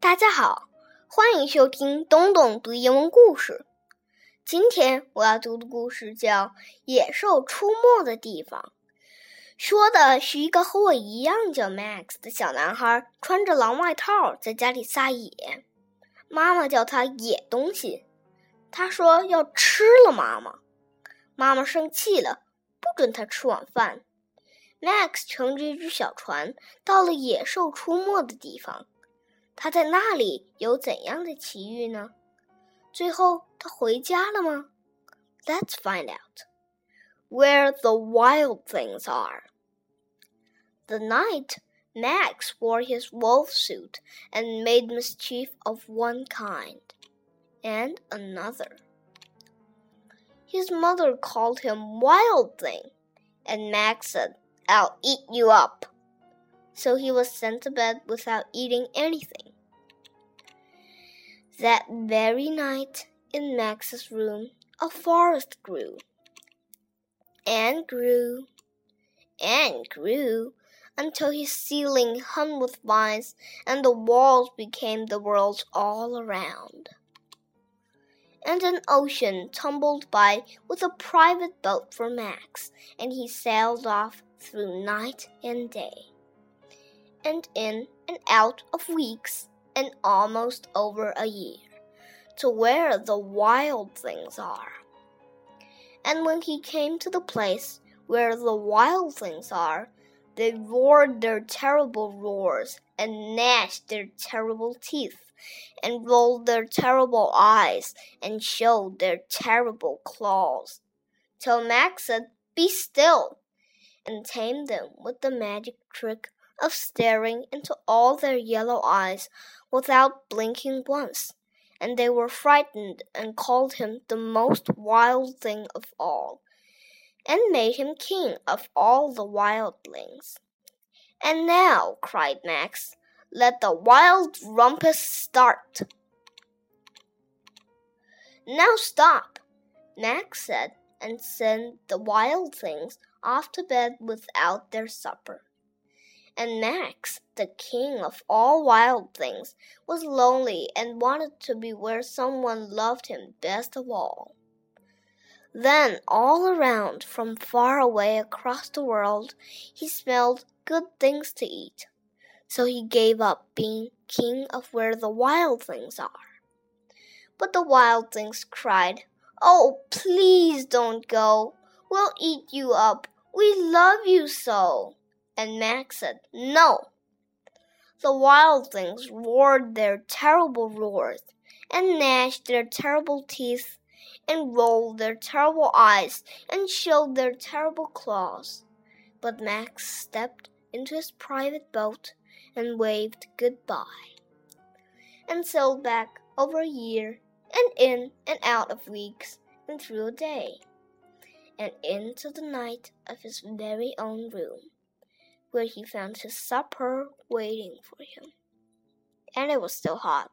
大家好，欢迎收听东东读英文故事。今天我要读的故事叫《野兽出没的地方》，说的是一个和我一样叫 Max 的小男孩，穿着狼外套在家里撒野，妈妈叫他野东西，他说要吃了妈妈，妈妈生气了，不准他吃晚饭。Max 乘着一只小船到了野兽出没的地方。他在那里有怎样的奇遇呢？最后他回家了吗？Let's find out where the wild things are. The night Max wore his wolf suit and made mischief of one kind and another. His mother called him Wild Thing, and Max said, I'll eat you up. So he was sent to bed without eating anything. That very night, in Max's room, a forest grew, and grew, and grew, until his ceiling hung with vines, and the walls became the world all around. And an ocean tumbled by with a private boat for Max, and he sailed off through night and day, and in and out of weeks and almost over a year to where the wild things are. And when he came to the place where the wild things are, they roared their terrible roars and gnashed their terrible teeth and rolled their terrible eyes and showed their terrible claws. Till Max said, Be still, and tamed them with the magic trick of staring into all their yellow eyes without blinking once, and they were frightened and called him the most wild thing of all, and made him king of all the wildlings. And now, cried Max, let the wild rumpus start. Now stop, Max said, and sent the wild things off to bed without their supper and Max, the king of all wild things, was lonely and wanted to be where someone loved him best of all. Then, all around, from far away across the world, he smelled good things to eat. So he gave up being king of where the wild things are. But the wild things cried, Oh, please don't go. We'll eat you up. We love you so and Max said, No. The wild things roared their terrible roars, and gnashed their terrible teeth, and rolled their terrible eyes, and showed their terrible claws. But Max stepped into his private boat and waved goodbye, and sailed back over a year, and in and out of weeks, and through a day, and into the night of his very own room where he found his supper waiting for him. And it was still hot.